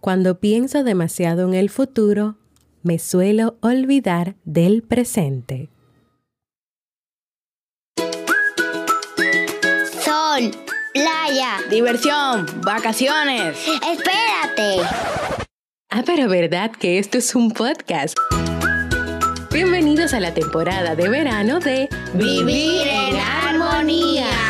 Cuando pienso demasiado en el futuro, me suelo olvidar del presente. Sol, playa. Diversión, vacaciones. Espérate. Ah, pero verdad que esto es un podcast. Bienvenidos a la temporada de verano de Vivir en armonía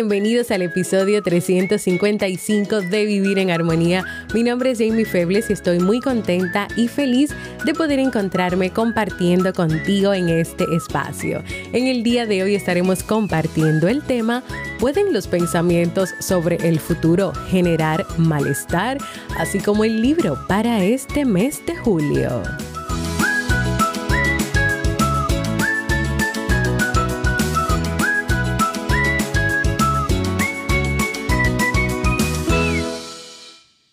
Bienvenidos al episodio 355 de Vivir en Armonía. Mi nombre es Jamie Febles y estoy muy contenta y feliz de poder encontrarme compartiendo contigo en este espacio. En el día de hoy estaremos compartiendo el tema ¿Pueden los pensamientos sobre el futuro generar malestar? Así como el libro para este mes de julio.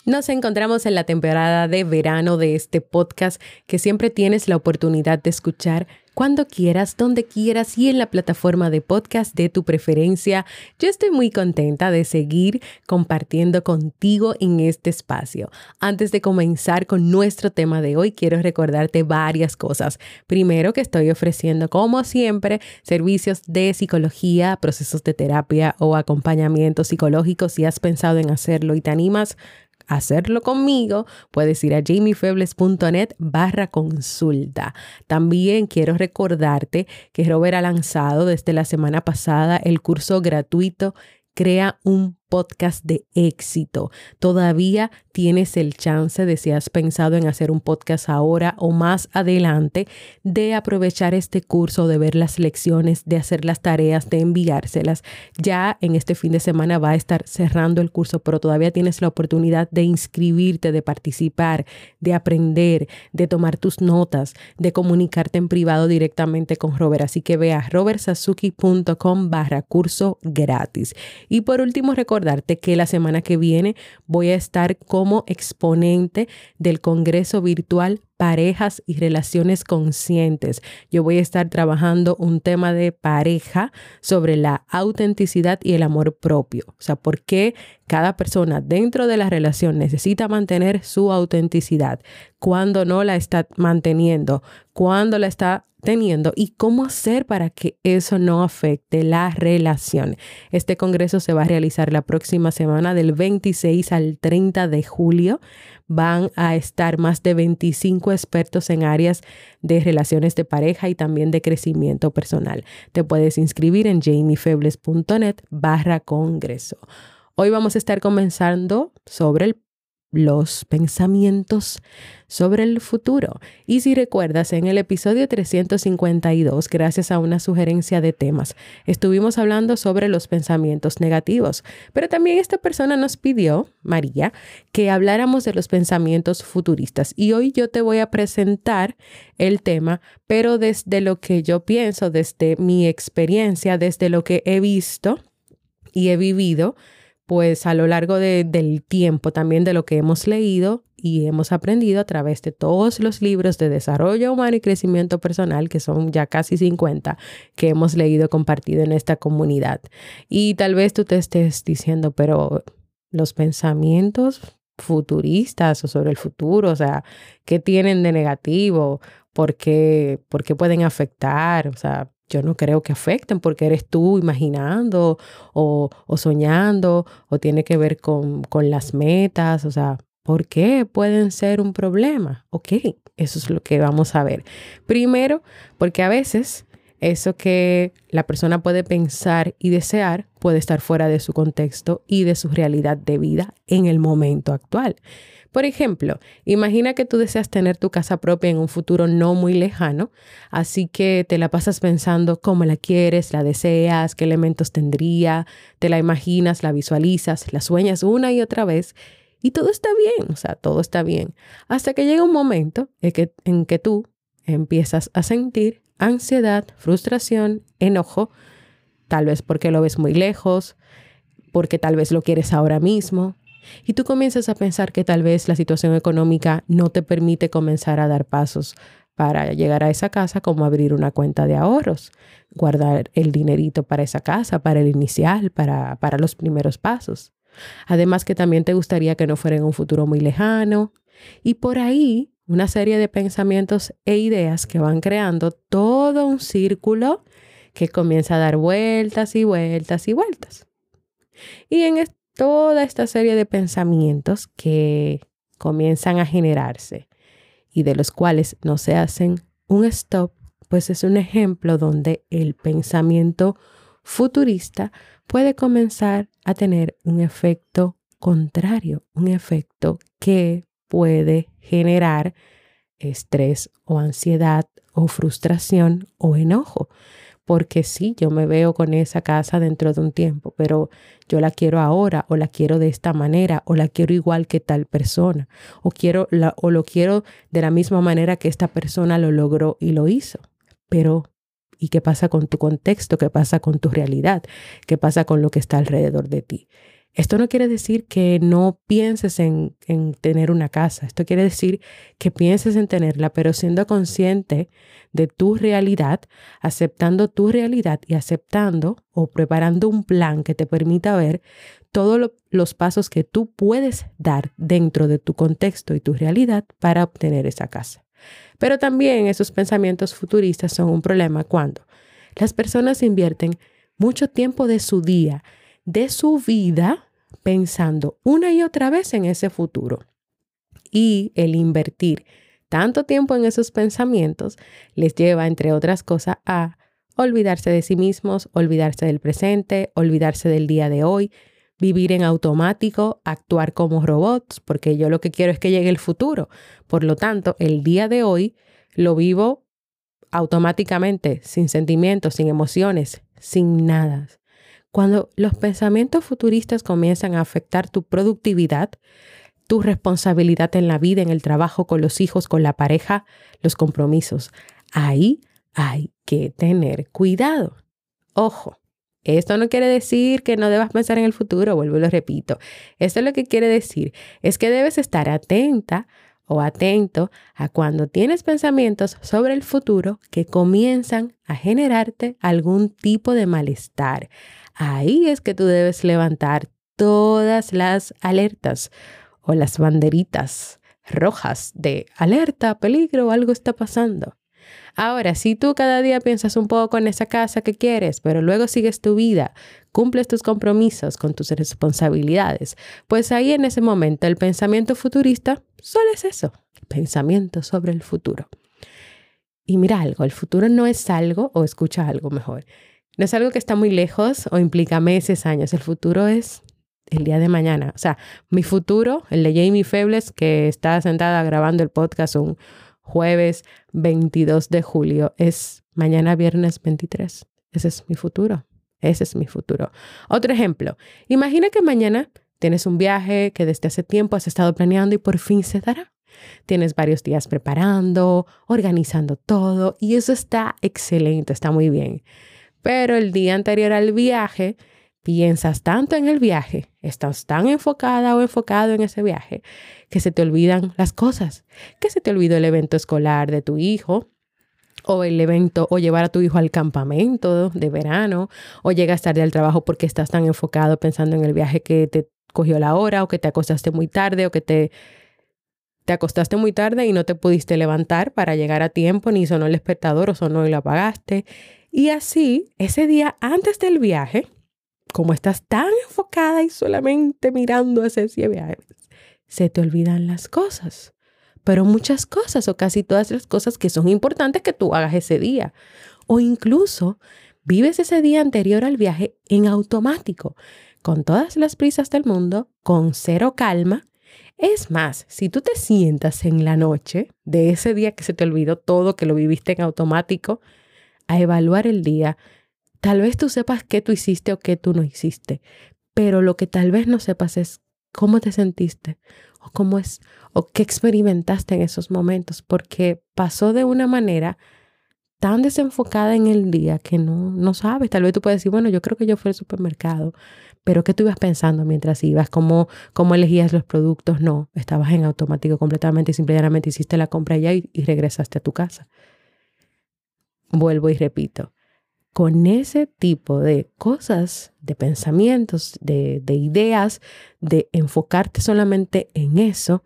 Nos encontramos en la temporada de verano de este podcast que siempre tienes la oportunidad de escuchar cuando quieras, donde quieras y en la plataforma de podcast de tu preferencia. Yo estoy muy contenta de seguir compartiendo contigo en este espacio. Antes de comenzar con nuestro tema de hoy, quiero recordarte varias cosas. Primero que estoy ofreciendo, como siempre, servicios de psicología, procesos de terapia o acompañamiento psicológico si has pensado en hacerlo y te animas hacerlo conmigo, puedes ir a jamiefebles.net barra consulta. También quiero recordarte que Robert ha lanzado desde la semana pasada el curso gratuito Crea un podcast de éxito. Todavía tienes el chance de si has pensado en hacer un podcast ahora o más adelante, de aprovechar este curso, de ver las lecciones, de hacer las tareas, de enviárselas. Ya en este fin de semana va a estar cerrando el curso, pero todavía tienes la oportunidad de inscribirte, de participar, de aprender, de tomar tus notas, de comunicarte en privado directamente con Robert. Así que ve a robertsazuki.com barra curso gratis. Y por último, recuerda recordarte que la semana que viene voy a estar como exponente del Congreso Virtual parejas y relaciones conscientes. Yo voy a estar trabajando un tema de pareja sobre la autenticidad y el amor propio. O sea, por qué cada persona dentro de la relación necesita mantener su autenticidad, cuando no la está manteniendo, cuando la está teniendo y cómo hacer para que eso no afecte la relación. Este congreso se va a realizar la próxima semana del 26 al 30 de julio. Van a estar más de 25 expertos en áreas de relaciones de pareja y también de crecimiento personal. Te puedes inscribir en jamiefebles.net barra congreso. Hoy vamos a estar comenzando sobre el los pensamientos sobre el futuro. Y si recuerdas, en el episodio 352, gracias a una sugerencia de temas, estuvimos hablando sobre los pensamientos negativos, pero también esta persona nos pidió, María, que habláramos de los pensamientos futuristas. Y hoy yo te voy a presentar el tema, pero desde lo que yo pienso, desde mi experiencia, desde lo que he visto y he vivido pues a lo largo del tiempo también de lo que hemos leído y hemos aprendido a través de todos los libros de desarrollo humano y crecimiento personal, que son ya casi 50, que hemos leído compartido en esta comunidad. Y tal vez tú te estés diciendo, pero los pensamientos futuristas o sobre el futuro, o sea, ¿qué tienen de negativo? ¿Por qué, por qué pueden afectar? O sea, yo no creo que afecten porque eres tú imaginando o, soñando o tiene que ver con, con, las metas, o sea, ¿por qué pueden ser un problema? Ok, eso es lo que vamos a ver. Primero, porque a veces eso que la persona puede pensar y desear puede estar fuera de su contexto y de su realidad de vida en el momento actual. Por ejemplo, imagina que tú deseas tener tu casa propia en un futuro no muy lejano, así que te la pasas pensando cómo la quieres, la deseas, qué elementos tendría, te la imaginas, la visualizas, la sueñas una y otra vez y todo está bien, o sea, todo está bien, hasta que llega un momento en que, en que tú empiezas a sentir ansiedad, frustración, enojo, tal vez porque lo ves muy lejos, porque tal vez lo quieres ahora mismo. Y tú comienzas a pensar que tal vez la situación económica no te permite comenzar a dar pasos para llegar a esa casa, como abrir una cuenta de ahorros, guardar el dinerito para esa casa, para el inicial, para, para los primeros pasos. Además que también te gustaría que no fuera en un futuro muy lejano. Y por ahí una serie de pensamientos e ideas que van creando todo un círculo que comienza a dar vueltas y vueltas y vueltas. Y en toda esta serie de pensamientos que comienzan a generarse y de los cuales no se hacen un stop, pues es un ejemplo donde el pensamiento futurista puede comenzar a tener un efecto contrario, un efecto que puede generar estrés o ansiedad o frustración o enojo. Porque sí, yo me veo con esa casa dentro de un tiempo, pero yo la quiero ahora o la quiero de esta manera o la quiero igual que tal persona o quiero la, o lo quiero de la misma manera que esta persona lo logró y lo hizo. Pero ¿y qué pasa con tu contexto? ¿Qué pasa con tu realidad? ¿Qué pasa con lo que está alrededor de ti? Esto no quiere decir que no pienses en, en, tener una casa, esto quiere decir que pienses en tenerla, pero siendo consciente de tu realidad, aceptando tu realidad y aceptando o preparando un plan que te permita ver todos los pasos que tú puedes dar dentro de tu contexto y tu realidad para obtener esa casa. Pero también esos pensamientos futuristas son un problema cuando las personas invierten mucho tiempo de su día, de su vida, pensando una y otra vez en ese futuro. Y el invertir tanto tiempo en esos pensamientos les lleva, entre otras cosas, a olvidarse de sí mismos, olvidarse del presente, olvidarse del día de hoy, vivir en automático, actuar como robots, porque yo lo que quiero es que llegue el futuro. Por lo tanto, el día de hoy lo vivo automáticamente, sin sentimientos, sin emociones, sin nada. Cuando los pensamientos futuristas comienzan a afectar tu productividad, tu responsabilidad en la vida, en el trabajo, con los hijos, con la pareja, los compromisos, ahí hay que tener cuidado. Ojo, esto no quiere decir que no debas pensar en el futuro, vuelvo y lo repito. Esto lo que quiere decir es que debes estar atenta o atento a cuando tienes pensamientos sobre el futuro que comienzan a generarte algún tipo de malestar, ahí es que tú debes levantar todas las alertas o las banderitas rojas de alerta, peligro, algo está pasando. Ahora, si tú cada día piensas un poco en esa casa que quieres, pero luego sigues tu vida, cumples tus compromisos con tus responsabilidades, pues ahí en ese momento el pensamiento futurista solo es eso, pensamiento sobre el futuro. Y mira algo, el futuro no es algo, o escucha algo mejor, no es algo que está muy lejos o implica meses, años. El futuro es el día de mañana. O sea, mi futuro, el de Jamie Febles, que está sentada grabando el podcast un jueves 22 de julio, es mañana viernes 23. Ese es mi futuro. Ese es mi futuro. Otro ejemplo. Imagina que mañana tienes un viaje que desde hace tiempo has estado planeando y por fin se dará. Tienes varios días preparando, organizando todo y eso está excelente, está muy bien. Pero el día anterior al viaje, piensas tanto en el viaje, estás tan enfocada o enfocado en ese viaje, que se te olvidan las cosas, que se te olvidó el evento escolar de tu hijo, o el evento, o llevar a tu hijo al campamento de verano, o llegas tarde al trabajo porque estás tan enfocado pensando en el viaje que te cogió la hora, o que te acostaste muy tarde, o que te, te acostaste muy tarde y no te pudiste levantar para llegar a tiempo, ni sonó el despertador o sonó y lo apagaste. Y así, ese día antes del viaje, como estás tan enfocada y solamente mirando hacia ese viaje, se te olvidan las cosas. Pero muchas cosas o casi todas las cosas que son importantes que tú hagas ese día. O incluso vives ese día anterior al viaje en automático, con todas las prisas del mundo, con cero calma. Es más, si tú te sientas en la noche de ese día que se te olvidó todo, que lo viviste en automático, a evaluar el día, tal vez tú sepas qué tú hiciste o qué tú no hiciste, pero lo que tal vez no sepas es cómo te sentiste o cómo es o qué experimentaste en esos momentos, porque pasó de una manera tan desenfocada en el día que no, no sabes. Tal vez tú puedes decir, bueno, yo creo que yo fui al supermercado, pero ¿qué tú ibas pensando mientras ibas? ¿Cómo, cómo elegías los productos? No, estabas en automático completamente y simplemente hiciste la compra ya y, y regresaste a tu casa. Vuelvo y repito, con ese tipo de cosas, de pensamientos, de, de, ideas, de enfocarte solamente en eso,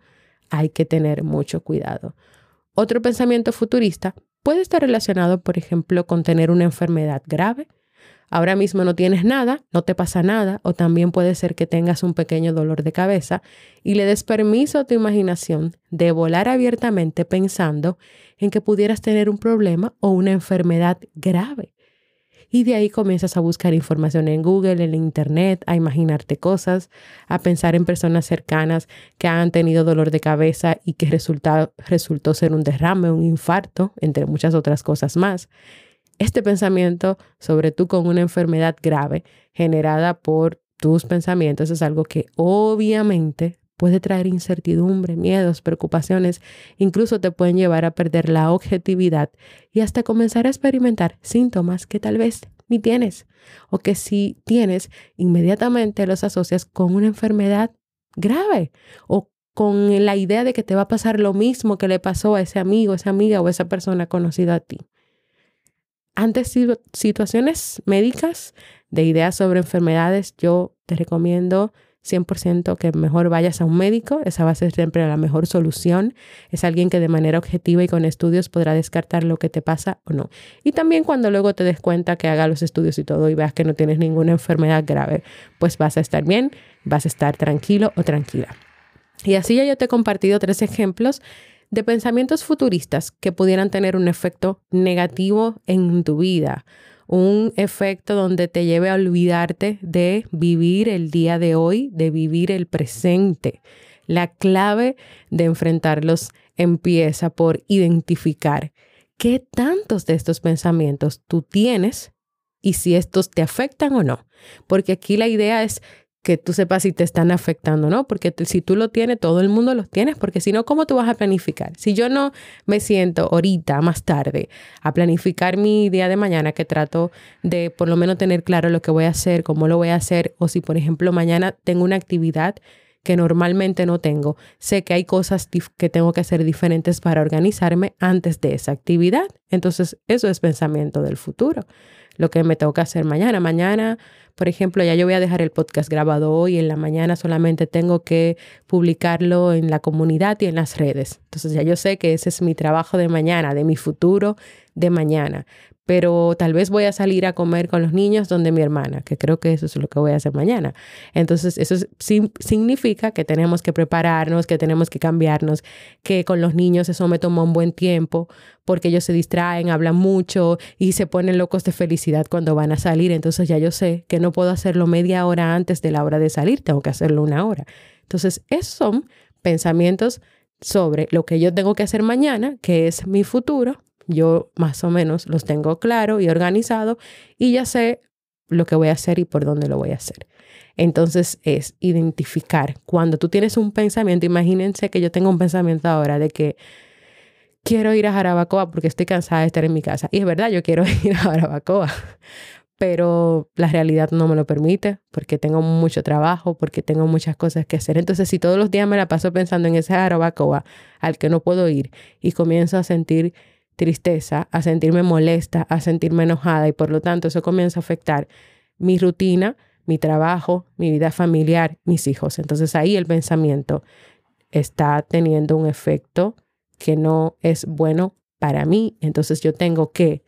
hay que tener mucho cuidado. Otro pensamiento futurista puede estar relacionado, por ejemplo, con tener una enfermedad grave. Ahora mismo no tienes nada, no te pasa nada, o también puede ser que tengas un pequeño dolor de cabeza y le des permiso a tu imaginación de volar abiertamente pensando en que pudieras tener un problema o una enfermedad grave. Y de ahí comienzas a buscar información en Google, en Internet, a imaginarte cosas, a pensar en personas cercanas que han tenido dolor de cabeza y que resultó ser un derrame, un infarto, entre muchas otras cosas más. Este pensamiento sobre tú con una enfermedad grave generada por tus pensamientos es algo que obviamente puede traer incertidumbre, miedos, preocupaciones, incluso te pueden llevar a perder la objetividad y hasta comenzar a experimentar síntomas que tal vez ni tienes o que si tienes, inmediatamente los asocias con una enfermedad grave o con la idea de que te va a pasar lo mismo que le pasó a ese amigo, esa amiga o esa persona conocida a ti. Ante situaciones médicas de ideas sobre enfermedades, yo te recomiendo 100% que mejor vayas a un médico, esa va a ser siempre la mejor solución, es alguien que de manera objetiva y con estudios podrá descartar lo que te pasa o no. Y también cuando luego te des cuenta que haga los estudios y todo y veas que no tienes ninguna enfermedad grave, pues vas a estar bien, vas a estar tranquilo o tranquila. Y así ya yo te he compartido tres ejemplos de pensamientos futuristas que pudieran tener un efecto negativo en tu vida un efecto donde te lleve a olvidarte de vivir el día de hoy, de vivir el presente. La clave de enfrentarlos empieza por identificar qué tantos de estos pensamientos tú tienes y si estos te afectan o no. Porque aquí la idea es que tú sepas si te están afectando, ¿no? Porque si tú lo tienes, todo el mundo los tienes, porque si no, ¿cómo tú vas a planificar? Si yo no me siento ahorita, más tarde, a planificar mi día de mañana, que trato de por lo menos tener claro lo que voy a hacer, cómo lo voy a hacer, o si por ejemplo mañana tengo una actividad que normalmente no tengo, sé que hay cosas que tengo que hacer diferentes para organizarme antes de esa actividad. Entonces, eso es pensamiento del futuro lo que me tengo que hacer mañana. Mañana, por ejemplo, ya yo voy a dejar el podcast grabado hoy, en la mañana solamente tengo que publicarlo en la comunidad y en las redes. Entonces ya yo sé que ese es mi trabajo de mañana, de mi futuro de mañana pero tal vez voy a salir a comer con los niños donde mi hermana, que creo que eso es lo que voy a hacer mañana. Entonces, eso significa que tenemos que prepararnos, que tenemos que cambiarnos, que con los niños eso me toma un buen tiempo, porque ellos se distraen, hablan mucho y se ponen locos de felicidad cuando van a salir. Entonces, ya yo sé que no puedo hacerlo media hora antes de la hora de salir, tengo que hacerlo una hora. Entonces, esos son pensamientos sobre lo que yo tengo que hacer mañana, que es mi futuro, yo más o menos los tengo claro y organizado y ya sé lo que voy a hacer y por dónde lo voy a hacer. Entonces es identificar. Cuando tú tienes un pensamiento, imagínense que yo tengo un pensamiento ahora de que quiero ir a Jarabacoa porque estoy cansada de estar en mi casa. Y es verdad, yo quiero ir a Jarabacoa, pero la realidad no me lo permite porque tengo mucho trabajo, porque tengo muchas cosas que hacer. Entonces, si todos los días me la paso pensando en ese Jarabacoa al que no puedo ir y comienzo a sentir tristeza, a sentirme molesta, a sentirme enojada y por lo tanto eso comienza a afectar mi rutina, mi trabajo, mi vida familiar, mis hijos. Entonces ahí el pensamiento está teniendo un efecto que no es bueno para mí. Entonces yo tengo que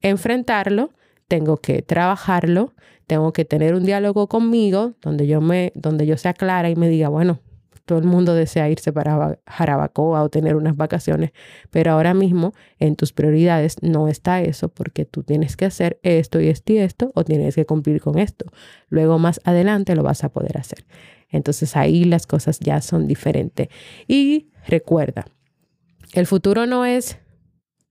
enfrentarlo, tengo que trabajarlo, tengo que tener un diálogo conmigo donde yo me donde yo sea clara y me diga, bueno, todo el mundo desea irse para Jarabacoa o tener unas vacaciones, pero ahora mismo en tus prioridades no está eso porque tú tienes que hacer esto y esto y esto o tienes que cumplir con esto. Luego más adelante lo vas a poder hacer. Entonces ahí las cosas ya son diferentes. Y recuerda, el futuro no es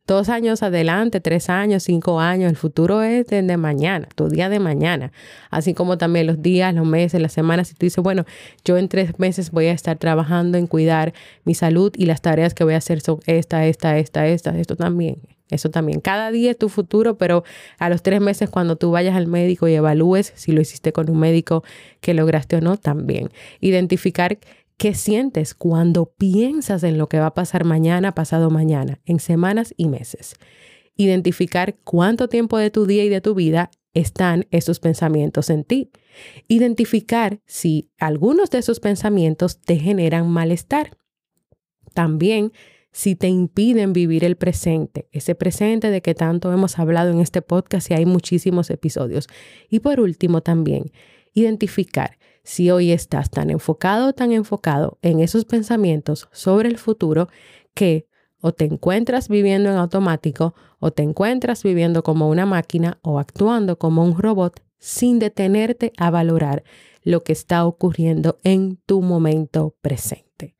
dos años adelante, tres años, cinco años. El futuro es desde mañana, tu día de mañana. Así como también los días, los meses, las semanas. Si tú dices, bueno, yo en tres meses voy a estar trabajando en cuidar mi salud y las tareas que voy a hacer son esta, esta, esta, esta, esto también. Eso también. Cada día es tu futuro, pero a los tres meses cuando tú vayas al médico y evalúes si lo hiciste con un médico que lograste o no, también. Identificar qué sientes cuando piensas en lo que va a pasar mañana, pasado mañana, en semanas y meses. Identificar cuánto tiempo de tu día y de tu vida están esos pensamientos en ti. Identificar si algunos de esos pensamientos te generan malestar. También si te impiden vivir el presente, ese presente de que tanto hemos hablado en este podcast y hay muchísimos episodios. Y por último también, identificar si hoy estás tan enfocado tan enfocado en esos pensamientos sobre el futuro que o te encuentras viviendo en automático o te encuentras viviendo como una máquina o actuando como un robot sin detenerte a valorar lo que está ocurriendo en tu momento presente.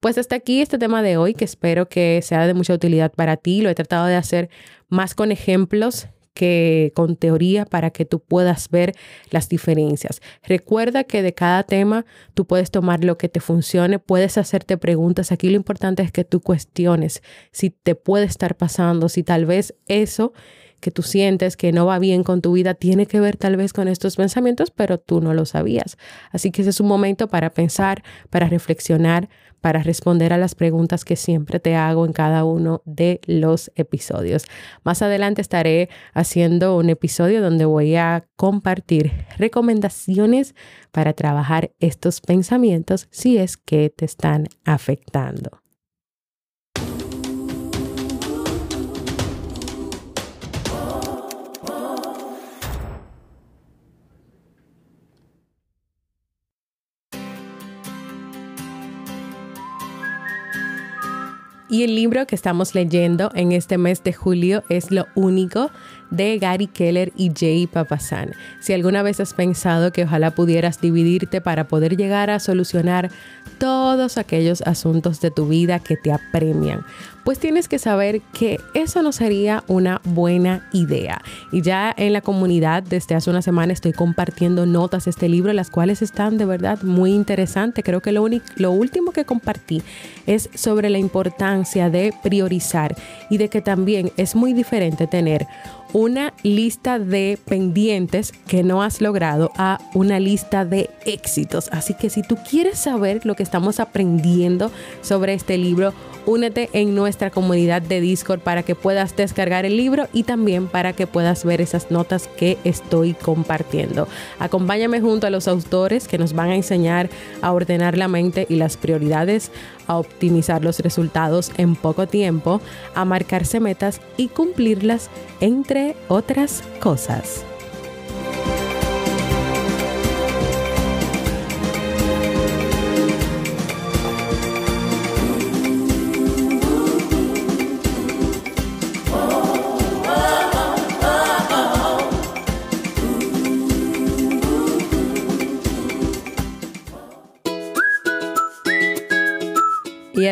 Pues hasta aquí este tema de hoy que espero que sea de mucha utilidad para ti. Lo he tratado de hacer más con ejemplos que con teoría para que tú puedas ver las diferencias. Recuerda que de cada tema tú puedes tomar lo que te funcione, puedes hacerte preguntas. Aquí lo importante es que tú cuestiones si te puede estar pasando, si tal vez eso que tú sientes que no va bien con tu vida tiene que ver tal vez con estos pensamientos, pero tú no lo sabías. Así que ese es un momento para pensar, para reflexionar, para responder a las preguntas que siempre te hago en cada uno de los episodios. Más adelante estaré haciendo un episodio donde voy a compartir recomendaciones para trabajar estos pensamientos si es que te están afectando. Y el libro que estamos leyendo en este mes de julio es Lo único de Gary Keller y Jay Papasan. Si alguna vez has pensado que ojalá pudieras dividirte para poder llegar a solucionar todos aquellos asuntos de tu vida que te apremian, pues tienes que saber que eso no sería una buena idea. Y ya en la comunidad desde hace una semana estoy compartiendo notas de este libro, las cuales están de verdad muy interesantes. Creo que lo, lo último que compartí es sobre la importancia de priorizar y de que también es muy diferente tener una lista de pendientes que no has logrado a una lista de éxitos. Así que si tú quieres saber lo que estamos aprendiendo sobre este libro, únete en nuestra comunidad de Discord para que puedas descargar el libro y también para que puedas ver esas notas que estoy compartiendo. Acompáñame junto a los autores que nos van a enseñar a ordenar la mente y las prioridades, a optimizar los resultados en poco tiempo, a marcarse metas y cumplirlas, entre otras cosas.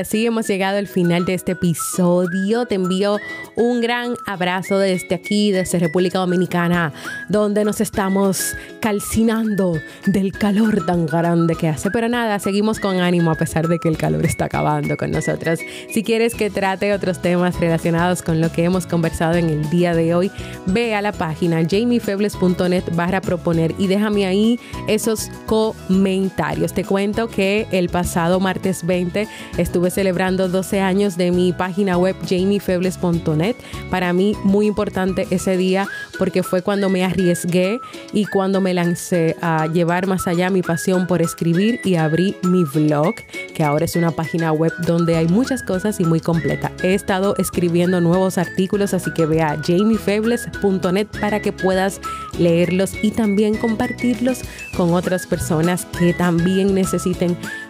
Así hemos llegado al final de este episodio. Te envío un gran abrazo desde aquí, desde República Dominicana, donde nos estamos calcinando del calor tan grande que hace. Pero nada, seguimos con ánimo a pesar de que el calor está acabando con nosotros. Si quieres que trate otros temas relacionados con lo que hemos conversado en el día de hoy, ve a la página jamiefebles.net barra proponer y déjame ahí esos comentarios. Te cuento que el pasado martes 20 estuve celebrando 12 años de mi página web jamiefebles.net. Para mí muy importante ese día porque fue cuando me arriesgué y cuando me lancé a llevar más allá mi pasión por escribir y abrí mi blog, que ahora es una página web donde hay muchas cosas y muy completa. He estado escribiendo nuevos artículos, así que ve a jamiefebles.net para que puedas leerlos y también compartirlos con otras personas que también necesiten